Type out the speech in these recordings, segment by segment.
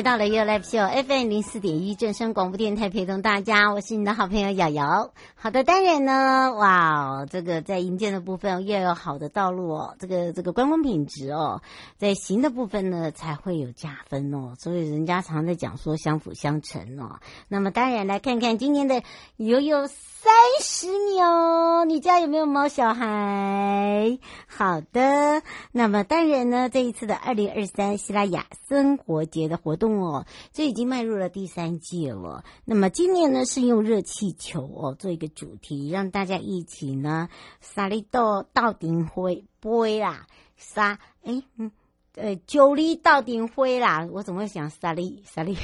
回到了 You Live Show FM 零四点一正声广播电台，陪同大家，我是你的好朋友瑶瑶。好的，当然呢，哇，这个在营建的部分要有好的道路哦，这个这个观光品质哦，在行的部分呢才会有加分哦。所以人家常在讲说相辅相成哦。那么当然来看看今年的悠悠三十秒，你家有没有猫小孩？好的，那么当然呢，这一次的二零二三西拉雅生活节的活动哦，这已经迈入了第三季了。那么今年呢是用热气球哦做一个主题，让大家一起呢撒里豆到顶灰杯啦，撒哎嗯呃九里到顶灰啦，我怎么会想撒里撒里？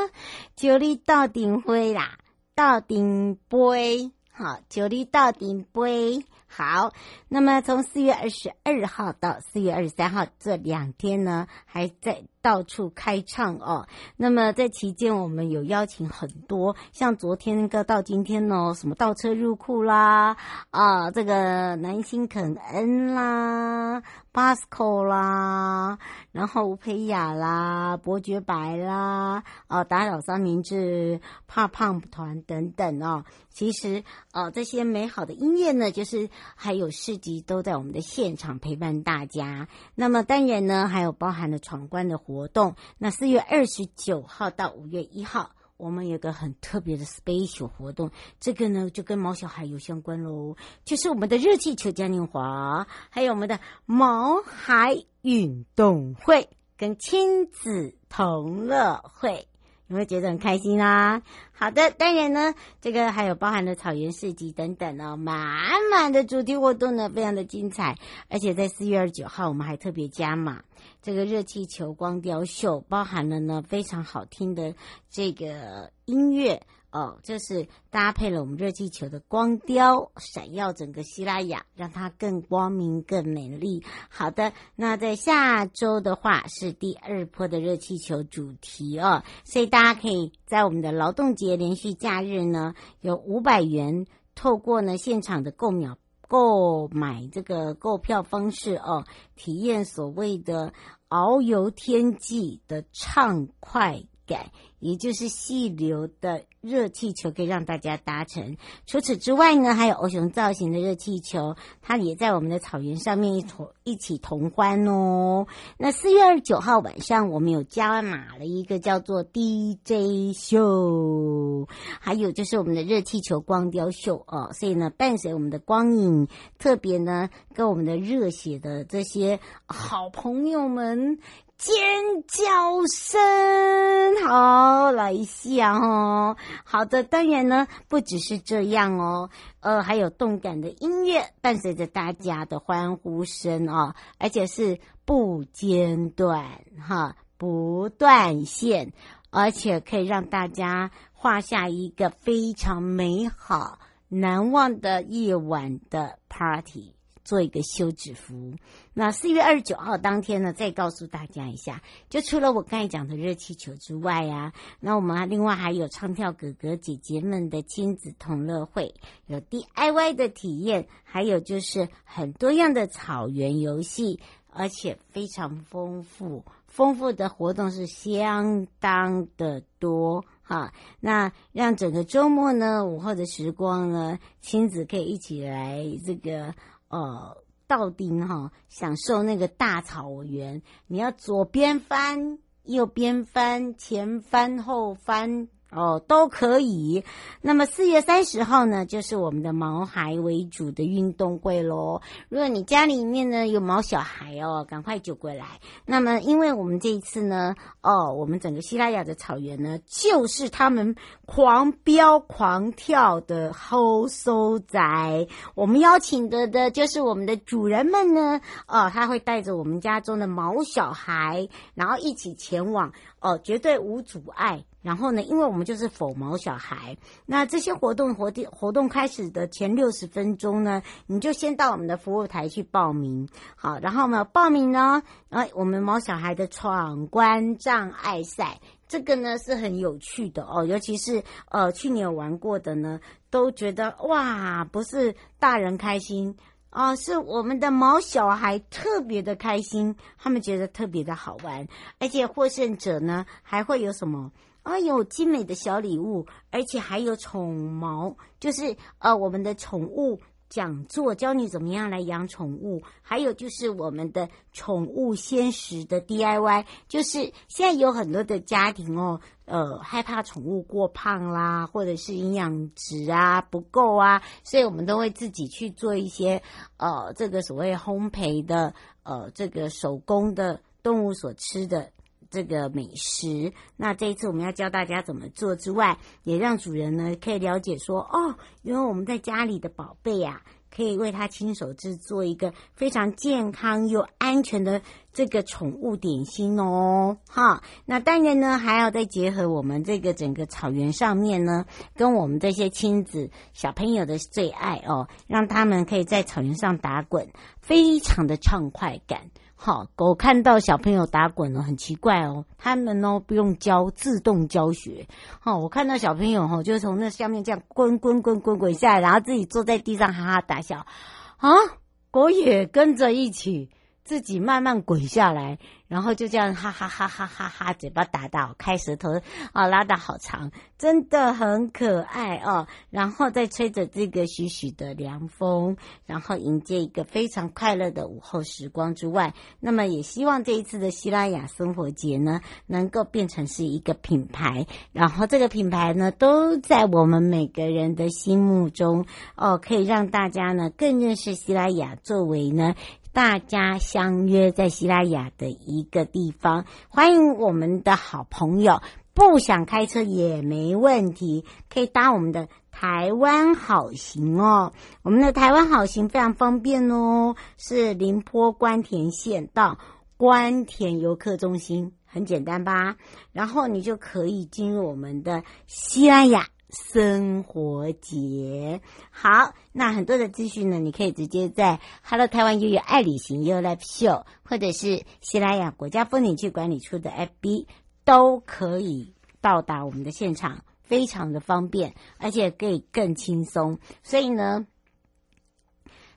九里到顶灰啦。到顶杯，好，九里到顶杯，好。那么从四月二十二号到四月二十三号这两天呢，还在到处开唱哦。那么在期间，我们有邀请很多，像昨天那个到今天哦，什么倒车入库啦，啊，这个南星肯恩啦。Basco 啦，然后吴培雅啦，伯爵白啦，啊，打扰三明治、怕胖团等等哦。其实，啊，这些美好的音乐呢，就是还有市集都在我们的现场陪伴大家。那么当然呢，还有包含了闯关的活动。那四月二十九号到五月一号。我们有个很特别的 special 活动，这个呢就跟毛小孩有相关喽，就是我们的热气球嘉年华，还有我们的毛孩运动会跟亲子同乐会。你会觉得很开心啊？好的，当然呢，这个还有包含了草原市集等等哦，满满的主题活动呢，非常的精彩。而且在四月二十九号，我们还特别加码这个热气球光雕秀，包含了呢非常好听的这个音乐。哦，这是搭配了我们热气球的光雕，闪耀整个希拉雅，让它更光明、更美丽。好的，那在下周的话是第二波的热气球主题哦，所以大家可以在我们的劳动节连续假日呢，有五百元，透过呢现场的购秒购买这个购票方式哦，体验所谓的遨游天际的畅快感。也就是细流的热气球可以让大家搭乘。除此之外呢，还有欧熊造型的热气球，它也在我们的草原上面一同一起同欢哦。那四月二十九号晚上，我们有加码了一个叫做 DJ 秀，还有就是我们的热气球光雕秀哦。所以呢，伴随我们的光影，特别呢跟我们的热血的这些好朋友们。尖叫声，好，来一下哦。好的，当然呢，不只是这样哦，呃，还有动感的音乐伴随着大家的欢呼声哦，而且是不间断哈，不断线，而且可以让大家画下一个非常美好、难忘的夜晚的 party。做一个休止符。那四月二十九号当天呢，再告诉大家一下，就除了我刚才讲的热气球之外啊，那我们另外还有唱跳哥哥姐姐们的亲子同乐会，有 DIY 的体验，还有就是很多样的草原游戏，而且非常丰富，丰富的活动是相当的多哈。那让整个周末呢，午后的时光呢，亲子可以一起来这个。呃，到顶哈，享受那个大草原。你要左边翻，右边翻，前翻后翻，哦，都可以。那么四月三十号呢，就是我们的毛孩为主的运动会喽。如果你家里面呢有毛小孩哦，赶快就过来。那么，因为我们这一次呢，哦，我们整个西拉雅的草原呢，就是他们狂飙狂跳的好收仔。我们邀请的的就是我们的主人们呢，哦，他会带着我们家中的毛小孩，然后一起前往，哦，绝对无阻碍。然后呢，因为我们就是否毛小孩，那这些活动活动活动开始的前六十分钟呢，你就先到我们的服务台去报名，好，然后呢，报名呢，哎，我们毛小孩的闯关障碍赛，这个呢是很有趣的哦，尤其是呃去年有玩过的呢，都觉得哇，不是大人开心啊，是我们的毛小孩特别的开心，他们觉得特别的好玩，而且获胜者呢还会有什么？啊，有精美的小礼物，而且还有宠毛，就是呃，我们的宠物讲座，教你怎么样来养宠物，还有就是我们的宠物鲜食的 DIY，就是现在有很多的家庭哦，呃，害怕宠物过胖啦，或者是营养值啊不够啊，所以我们都会自己去做一些呃，这个所谓烘焙的呃，这个手工的动物所吃的。这个美食，那这一次我们要教大家怎么做之外，也让主人呢可以了解说，哦，因为我们在家里的宝贝、啊，可以为他亲手制作一个非常健康又安全的这个宠物点心哦，哈。那当然呢，还要再结合我们这个整个草原上面呢，跟我们这些亲子小朋友的最爱哦，让他们可以在草原上打滚，非常的畅快感。好，狗看到小朋友打滚了，很奇怪哦。他们哦不用教，自动教学。好，我看到小朋友哈，就从那下面这样滚滚滚滚滚下来，然后自己坐在地上哈哈大笑。啊，狗也跟着一起，自己慢慢滚下来。然后就这样哈哈哈哈哈哈，嘴巴打到开舌头啊，拉得好长，真的很可爱哦。然后再吹着这个徐徐的凉风，然后迎接一个非常快乐的午后时光之外，那么也希望这一次的希拉雅生活节呢，能够变成是一个品牌，然后这个品牌呢，都在我们每个人的心目中哦，可以让大家呢更认识希拉雅，作为呢。大家相约在西拉雅的一个地方，欢迎我们的好朋友。不想开车也没问题，可以搭我们的台湾好行哦。我们的台湾好行非常方便哦，是林波关田线到关田游客中心，很简单吧？然后你就可以进入我们的西拉雅。生活节好，那很多的资讯呢，你可以直接在 Hello 台湾悠悠爱旅行 You Life Show，或者是西拉雅国家风景区管理处的 FB 都可以到达我们的现场，非常的方便，而且可以更轻松。所以呢，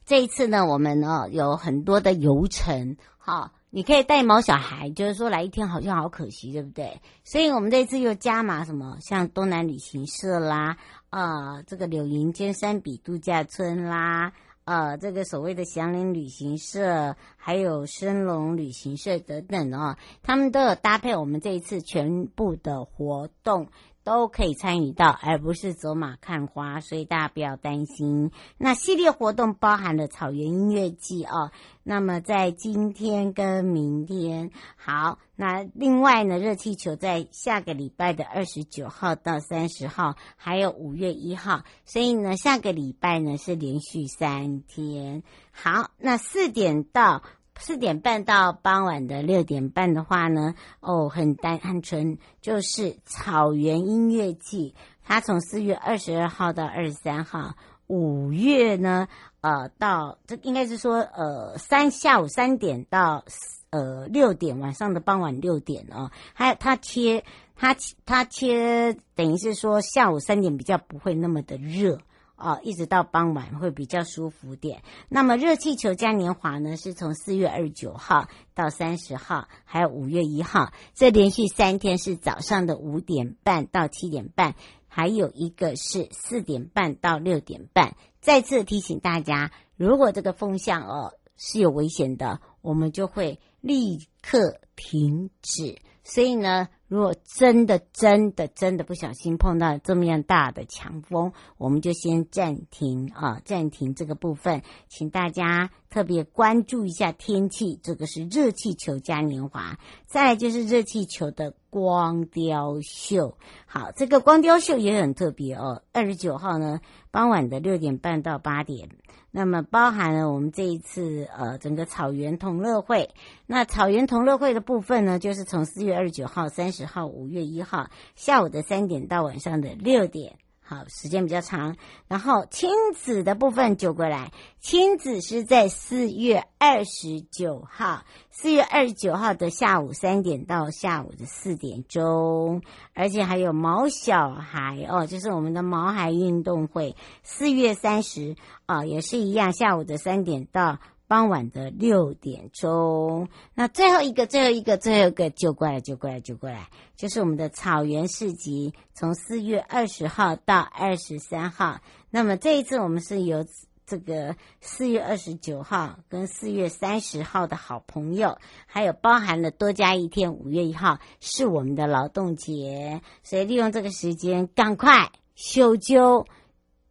这一次呢，我们呢有很多的游程，好。你可以带毛小孩，就是说来一天好像好可惜，对不对？所以我们这次又加码什么，像东南旅行社啦，呃，这个柳营尖山比度假村啦，呃，这个所谓的祥林旅行社，还有深龙旅行社等等哦，他们都有搭配我们这一次全部的活动。都可以参与到，而不是走马看花，所以大家不要担心。那系列活动包含了草原音乐季哦。那么在今天跟明天，好，那另外呢，热气球在下个礼拜的二十九号到三十号，还有五月一号，所以呢，下个礼拜呢是连续三天。好，那四点到。四点半到傍晚的六点半的话呢，哦，很单很纯，就是草原音乐季。它从四月二十二号到二十三号，五月呢，呃，到这应该是说，呃，三下午三点到呃六点，晚上的傍晚六点哦。还有它切，它它切，等于是说下午三点比较不会那么的热。哦，一直到傍晚会比较舒服点。那么热气球嘉年华呢，是从四月二十九号到三十号，还有五月一号，这连续三天是早上的五点半到七点半，还有一个是四点半到六点半。再次提醒大家，如果这个风向哦是有危险的，我们就会立刻停止。所以呢。如果真的真的真的不小心碰到这么样大的强风，我们就先暂停啊，暂停这个部分，请大家特别关注一下天气。这个是热气球嘉年华，再来就是热气球的光雕秀。好，这个光雕秀也很特别哦。二十九号呢，傍晚的六点半到八点。那么包含了我们这一次呃整个草原同乐会，那草原同乐会的部分呢，就是从四月二十九号、三十号、五月一号下午的三点到晚上的六点。好，时间比较长，然后亲子的部分就过来。亲子是在四月二十九号，四月二十九号的下午三点到下午的四点钟，而且还有毛小孩哦，就是我们的毛孩运动会。四月三十啊，也是一样，下午的三点到。傍晚的六点钟，那最后一个，最后一个，最后一个就过来，就过来，就过来，就是我们的草原市集，从四月二十号到二十三号。那么这一次我们是由这个四月二十九号跟四月三十号的好朋友，还有包含了多加一天，五月一号是我们的劳动节，所以利用这个时间，赶快修揪、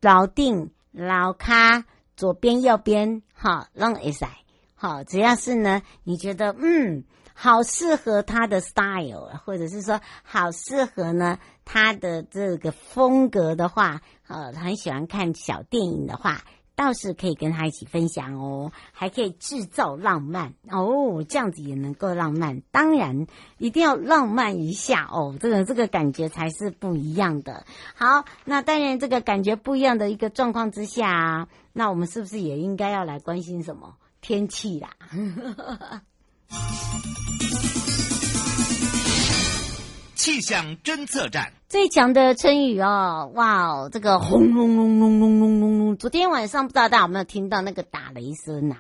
老定、老咖。左边、右边，好，让一塞，好，只要是呢，你觉得嗯，好适合他的 style，或者是说好适合呢他的这个风格的话，呃，很喜欢看小电影的话。倒是可以跟他一起分享哦，还可以制造浪漫哦，这样子也能够浪漫。当然，一定要浪漫一下哦，这个这个感觉才是不一样的。好，那当然这个感觉不一样的一个状况之下，那我们是不是也应该要来关心什么天气啦？气象侦测站最强的春雨哦，哇哦，这个轰隆隆隆隆隆隆隆！昨天晚上不知道大家有没有听到那个打雷声呐？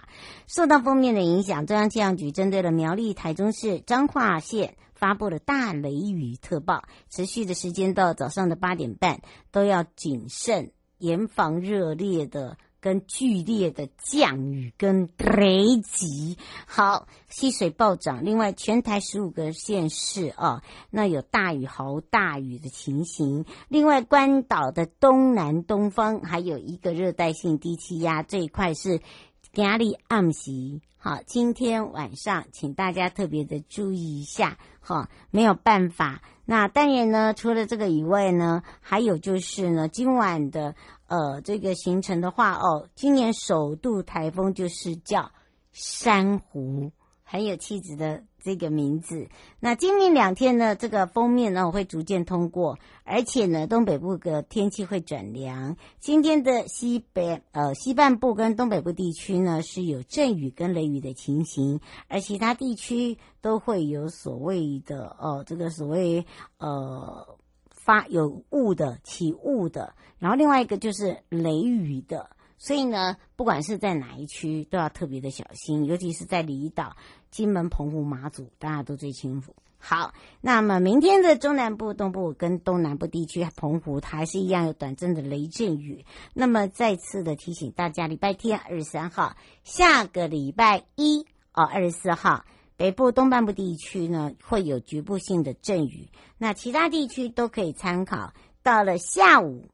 受到封面的影响，中央气象局针对了苗栗、台中市、彰化县发布了大雷雨特报，持续的时间到早上的八点半，都要谨慎，严防热烈的。跟剧烈的降雨跟雷击，好，溪水暴涨。另外，全台十五个县市啊，那有大雨豪大雨的情形。另外，关岛的东南东方还有一个热带性低气压，这一块是压力暗袭。好，今天晚上请大家特别的注意一下，哈，没有办法。那当然呢，除了这个以外呢，还有就是呢，今晚的。呃，这个行程的话，哦，今年首度台风就是叫珊瑚，很有气质的这个名字。那今明两天呢，这个封面呢我会逐渐通过，而且呢，东北部的天气会转凉。今天的西北呃西半部跟东北部地区呢是有阵雨跟雷雨的情形，而其他地区都会有所谓的呃这个所谓呃。发有雾的起雾的，然后另外一个就是雷雨的，所以呢，不管是在哪一区都要特别的小心，尤其是在离岛、金门、澎湖、马祖，大家都最清楚。好，那么明天的中南部、东部跟东南部地区，澎湖它还是一样有短暂的雷阵雨。那么再次的提醒大家，礼拜天二十三号，下个礼拜一哦，二十四号。北部东半部地区呢，会有局部性的阵雨，那其他地区都可以参考。到了下午，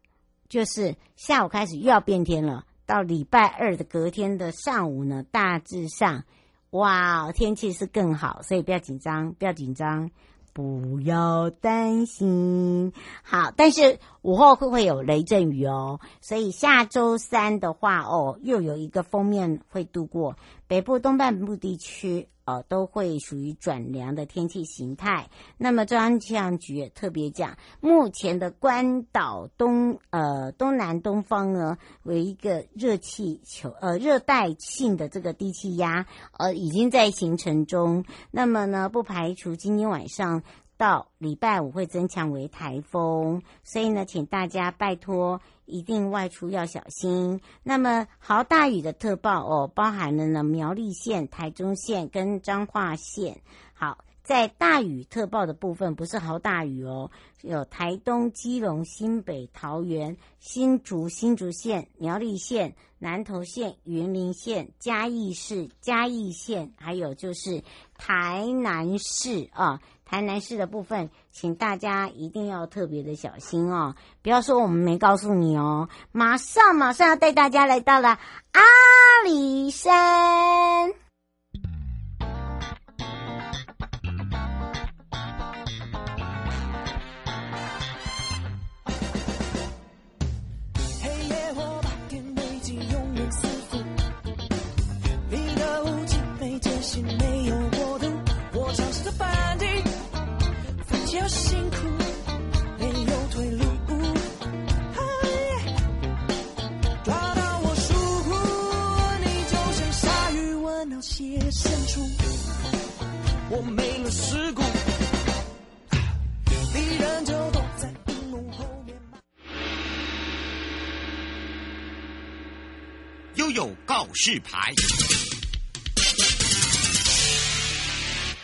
就是下午开始又要变天了。到礼拜二的隔天的上午呢，大致上，哇，天气是更好，所以不要紧张，不要紧张。不要担心，好，但是午后会不会有雷阵雨哦？所以下周三的话，哦，又有一个锋面会度过北部东半部地区，哦，都会属于转凉的天气形态。那么中央气象局也特别讲，目前的关岛东呃东南东方呢，为一个热气球呃热带性的这个低气压，呃已经在形成中。那么呢，不排除今天晚上。到礼拜五会增强为台风，所以呢，请大家拜托一定外出要小心。那么豪大雨的特报哦，包含了呢苗栗县、台中县跟彰化县。好，在大雨特报的部分，不是豪大雨哦，有台东、基隆、新北、桃园、新竹、新竹县、苗栗县、南投县、云林县、嘉义市、嘉义县，还有就是台南市啊。台南市的部分，请大家一定要特别的小心哦，不要说我们没告诉你哦。马上马上要带大家来到了阿里山。我没了世故，敌人就躲在屏幕后面。悠悠告示牌，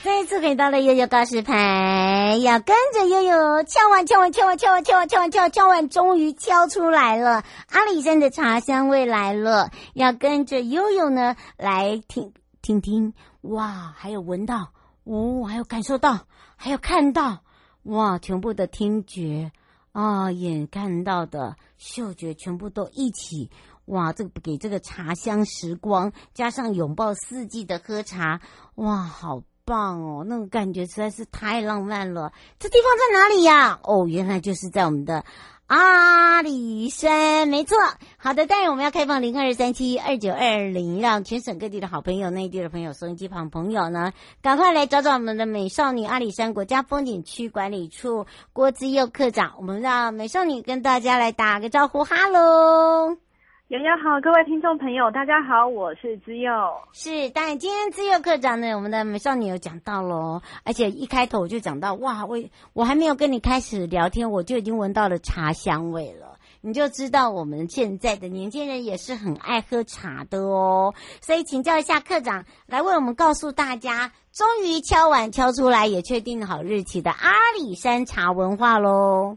再次回到了悠悠告示牌，要跟着悠悠敲碗敲碗敲碗敲碗敲碗敲碗敲敲碗，终于敲出来了！阿里山的茶香味来了，要跟着悠悠呢来听听听，哇，还有闻到。哦，还有感受到，还有看到，哇！全部的听觉啊，眼看到的嗅觉，全部都一起，哇！这个给这个茶香时光，加上拥抱四季的喝茶，哇，好棒哦！那个感觉实在是太浪漫了。这地方在哪里呀？哦，原来就是在我们的。阿里山，没错。好的，但是我们要开放零二三七二九二零，让全省各地的好朋友、内地的朋友、收音机旁朋友呢，赶快来找找我们的美少女阿里山国家风景区管理处郭资佑科长。我们让美少女跟大家来打个招呼，哈喽。瑶瑶好，各位听众朋友，大家好，我是资佑。是，当然今天资佑课长呢，我们的美少女有讲到喽，而且一开头我就讲到，哇，我我还没有跟你开始聊天，我就已经闻到了茶香味了，你就知道我们现在的年轻人也是很爱喝茶的哦。所以请教一下课长，来为我们告诉大家，终于敲碗敲出来，也确定好日期的阿里山茶文化喽。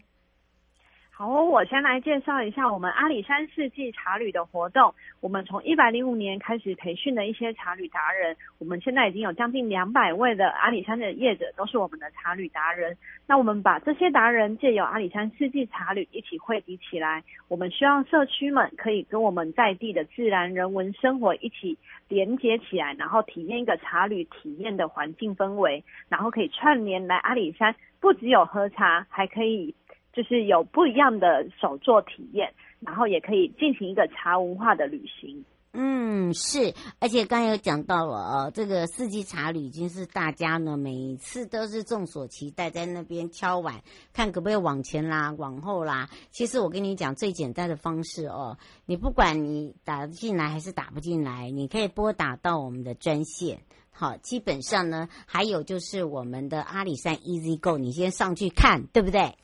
好，我先来介绍一下我们阿里山四季茶旅的活动。我们从一百零五年开始培训的一些茶旅达人，我们现在已经有将近两百位的阿里山的业者都是我们的茶旅达人。那我们把这些达人借由阿里山四季茶旅一起汇集起来，我们希望社区们可以跟我们在地的自然人文生活一起连接起来，然后体验一个茶旅体验的环境氛围，然后可以串联来阿里山，不只有喝茶，还可以。就是有不一样的手作体验，然后也可以进行一个茶文化的旅行。嗯，是，而且刚刚有讲到了哦，这个四季茶旅已经是大家呢每次都是众所期待，在那边敲碗，看可不可以往前啦、往后啦。其实我跟你讲最简单的方式哦，你不管你打进来还是打不进来，你可以拨打到我们的专线。好，基本上呢，还有就是我们的阿里山 Easy Go，你先上去看，对不对？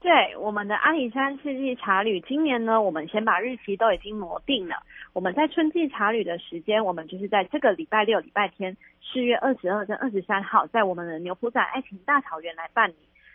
对，我们的阿里山四季茶旅，今年呢，我们先把日期都已经磨定了。我们在春季茶旅的时间，我们就是在这个礼拜六、礼拜天，四月二十二跟二十三号，在我们的牛埔仔爱情大草原来办理。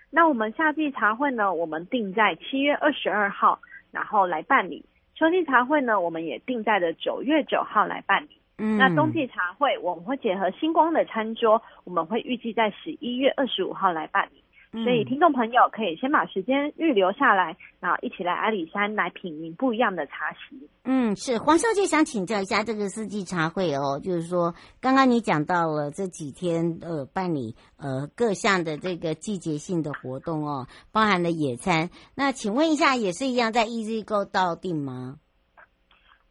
那我们夏季茶会呢，我们定在七月二十二号，然后来办理。秋季茶会呢，我们也定在了九月九号来办理。嗯，那冬季茶会，我们会结合星光的餐桌，我们会预计在十一月二十五号来办理。所以，听众朋友可以先把时间预留下来，然后一起来阿里山来品饮不一样的茶席。嗯，是黄小姐想请教一下这个四季茶会哦，就是说刚刚你讲到了这几天呃办理呃各项的这个季节性的活动哦，包含了野餐。那请问一下，也是一样在 Easy Go 到订吗？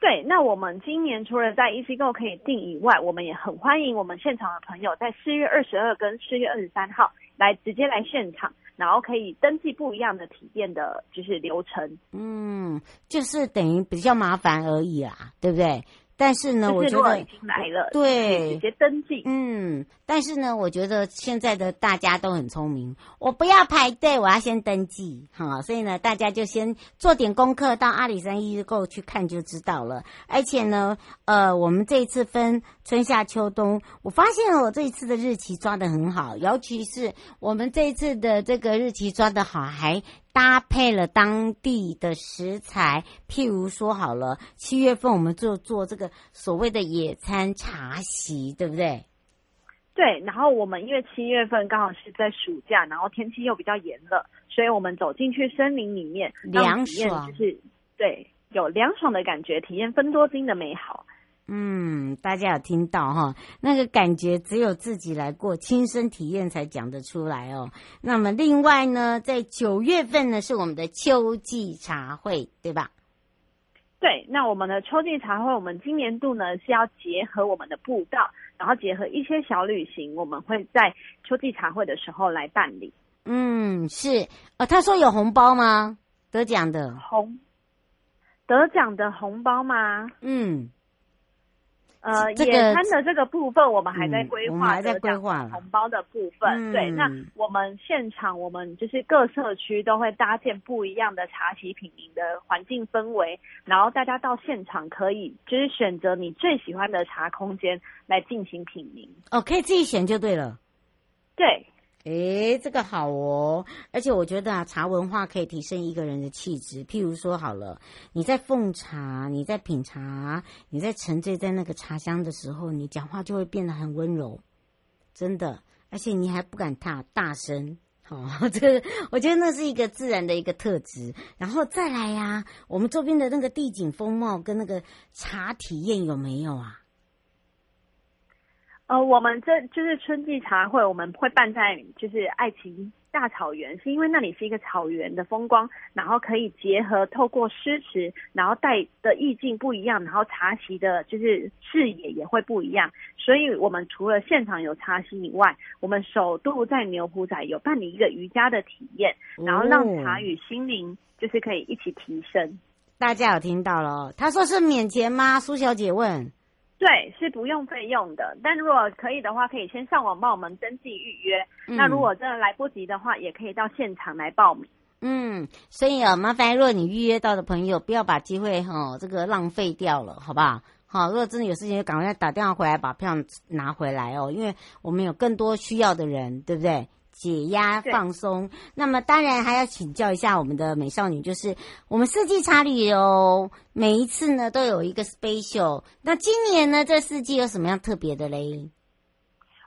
对，那我们今年除了在 Easy Go 可以订以外，我们也很欢迎我们现场的朋友在四月二十二跟四月二十三号。来直接来现场，然后可以登记不一样的体验的，就是流程。嗯，就是等于比较麻烦而已啦，对不对？但是呢，我觉得已经来了，对，直接登记。嗯，但是呢，我觉得现在的大家都很聪明，我不要排队，我要先登记，哈，所以呢，大家就先做点功课，到阿里山 Easy Go 去看就知道了。而且呢，呃，我们这一次分春夏秋冬，我发现我这一次的日期抓得很好，尤其是我们这一次的这个日期抓得好，还。搭配了当地的食材，譬如说好了，七月份我们就做这个所谓的野餐茶席，对不对？对，然后我们因为七月份刚好是在暑假，然后天气又比较炎热，所以我们走进去森林里面，凉爽，就是对，有凉爽的感觉，体验芬多精的美好。嗯，大家有听到哈？那个感觉只有自己来过，亲身体验才讲得出来哦。那么另外呢，在九月份呢是我们的秋季茶会，对吧？对，那我们的秋季茶会，我们今年度呢是要结合我们的步道，然后结合一些小旅行，我们会在秋季茶会的时候来办理。嗯，是。呃，他说有红包吗？得奖的红，得奖的红包吗？嗯。呃，这个、野餐的这个部分，我们还在规划，我们还在规划红包的部分。嗯、对，那我们现场，我们就是各社区都会搭建不一样的茶席品茗的环境氛围，然后大家到现场可以就是选择你最喜欢的茶空间来进行品茗。哦，可以自己选就对了。对。诶，这个好哦，而且我觉得啊，茶文化可以提升一个人的气质。譬如说，好了，你在奉茶，你在品茶，你在沉醉在那个茶香的时候，你讲话就会变得很温柔，真的。而且你还不敢大大声，哦，这个我觉得那是一个自然的一个特质。然后再来呀、我们周边的那个地景风貌跟那个茶体验有没有啊？呃，我们这就是春季茶会，我们会办在就是爱情大草原，是因为那里是一个草原的风光，然后可以结合透过诗词，然后带的意境不一样，然后茶席的就是视野也会不一样，所以我们除了现场有茶席以外，我们首度在牛埔仔有办理一个瑜伽的体验，然后让茶与心灵就是可以一起提升。大家有听到了？他说是免钱吗？苏小姐问。对，是不用费用的。但如果可以的话，可以先上网帮我们登记预约。嗯、那如果真的来不及的话，也可以到现场来报名。嗯，所以啊，麻烦如果你预约到的朋友，不要把机会哈、哦、这个浪费掉了，好不好？好，如果真的有事情，就赶快打电话回来把票拿回来哦，因为我们有更多需要的人，对不对？解压放松，那么当然还要请教一下我们的美少女，就是我们四季茶旅游每一次呢都有一个 special，那今年呢这四季有什么样特别的嘞？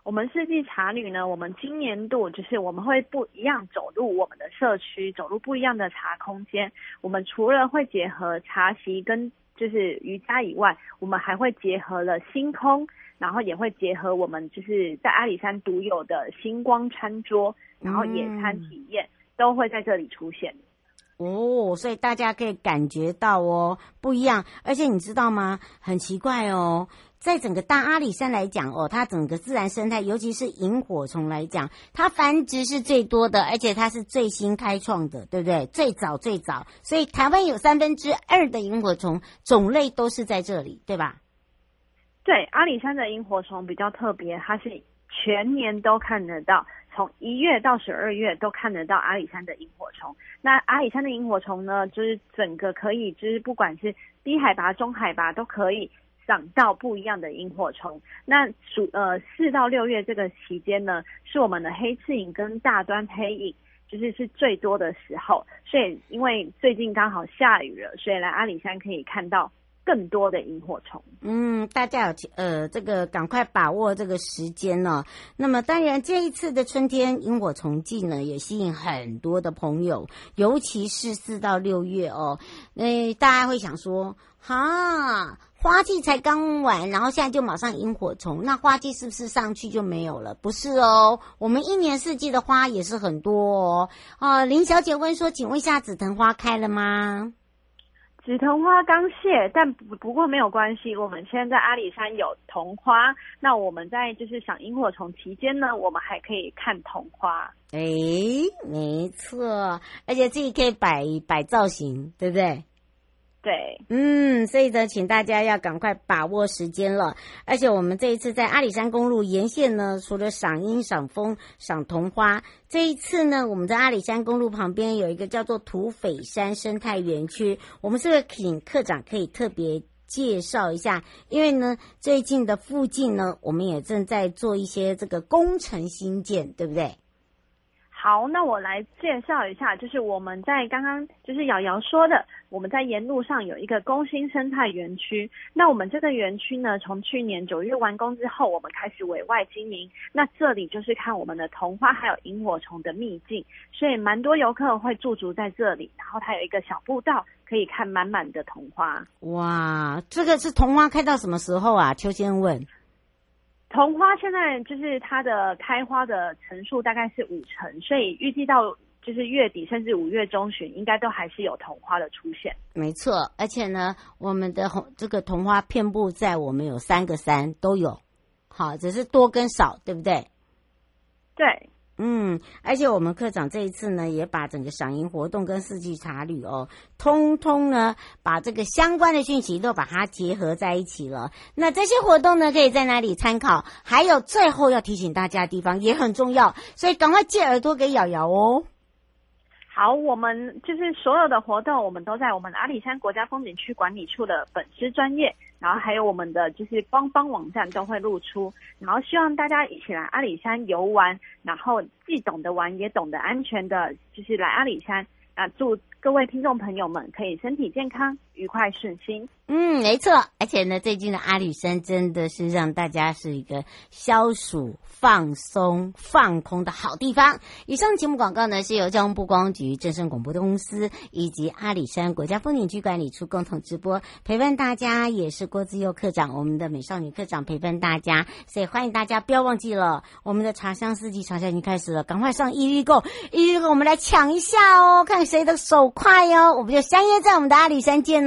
我们四季茶旅呢，我们今年度就是我们会不一样走入我们的社区，走入不一样的茶空间。我们除了会结合茶席跟就是瑜伽以外，我们还会结合了星空。然后也会结合我们就是在阿里山独有的星光餐桌，然后野餐体验、嗯、都会在这里出现。哦，所以大家可以感觉到哦，不一样。而且你知道吗？很奇怪哦，在整个大阿里山来讲哦，它整个自然生态，尤其是萤火虫来讲，它繁殖是最多的，而且它是最新开创的，对不对？最早最早，所以台湾有三分之二的萤火虫种类都是在这里，对吧？对，阿里山的萤火虫比较特别，它是全年都看得到，从一月到十二月都看得到阿里山的萤火虫。那阿里山的萤火虫呢，就是整个可以，就是不管是低海拔、中海拔都可以长到不一样的萤火虫。那暑呃四到六月这个期间呢，是我们的黑翅萤跟大端黑影就是是最多的时候。所以因为最近刚好下雨了，所以来阿里山可以看到。更多的萤火虫，嗯，大家有呃，这个赶快把握这个时间呢、那么，当然这一次的春天萤火虫季呢，也吸引很多的朋友，尤其是四到六月哦。那大家会想说，哈，花季才刚完，然后现在就马上萤火虫，那花季是不是上去就没有了？不是哦，我们一年四季的花也是很多哦。啊，林小姐问说，请问一下，紫藤花开了吗？紫藤花刚谢，但不不过没有关系。我们现在在阿里山有桐花，那我们在就是赏萤火虫期间呢，我们还可以看桐花。哎，没错，而且自己可以摆摆造型，对不对？对，嗯，所以呢，请大家要赶快把握时间了。而且我们这一次在阿里山公路沿线呢，除了赏樱、赏枫、赏桐花，这一次呢，我们在阿里山公路旁边有一个叫做土匪山生态园区。我们是不是请课长可以特别介绍一下？因为呢，最近的附近呢，我们也正在做一些这个工程新建，对不对？好，那我来介绍一下，就是我们在刚刚就是瑶瑶说的，我们在沿路上有一个工薪生态园区。那我们这个园区呢，从去年九月完工之后，我们开始委外经营。那这里就是看我们的桐花还有萤火虫的秘境，所以蛮多游客会驻足在这里。然后它有一个小步道，可以看满满的桐花。哇，这个是桐花开到什么时候啊？邱先问。桐花现在就是它的开花的层数大概是五成，所以预计到就是月底甚至五月中旬，应该都还是有桐花的出现。没错，而且呢，我们的红这个桐花遍布在我们有三个山都有，好，只是多跟少，对不对？对。嗯，而且我们课长这一次呢，也把整个赏萤活动跟四季茶旅哦，通通呢把这个相关的讯息都把它结合在一起了。那这些活动呢，可以在哪里参考？还有最后要提醒大家的地方也很重要，所以赶快借耳朵给瑶瑶哦。好，我们就是所有的活动，我们都在我们阿里山国家风景区管理处的粉丝专业，然后还有我们的就是官方网站都会露出，然后希望大家一起来阿里山游玩，然后既懂得玩也懂得安全的，就是来阿里山啊，祝各位听众朋友们可以身体健康。愉快顺心，嗯，没错。而且呢，最近的阿里山真的是让大家是一个消暑、放松、放空的好地方。以上节目广告呢，是由交通部观光局、正声广播的公司以及阿里山国家风景区管理处共同直播。陪伴大家也是郭自佑课长，我们的美少女课长陪伴大家，所以欢迎大家不要忘记了，我们的茶香四季茶香已经开始了，赶快上一预购，一预购，我们来抢一下哦，看谁的手快哦，我们就相约在我们的阿里山见。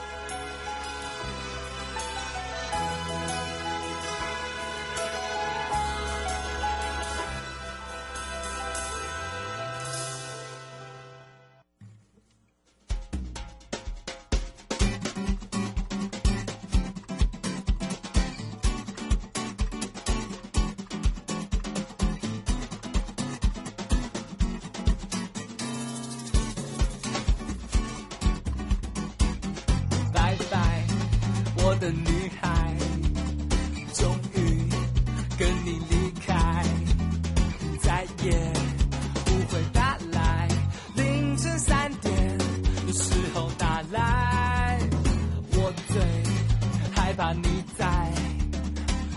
你在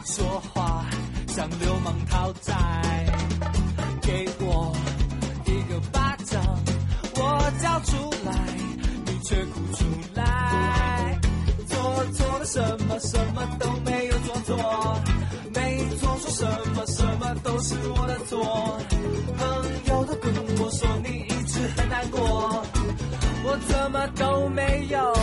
说话像流氓讨债给我一个巴掌我叫出来。你却哭出来做错了什么什么都没有做错没做错什么什么都是我的错。朋友都跟我说你一直很难过我怎么都没有。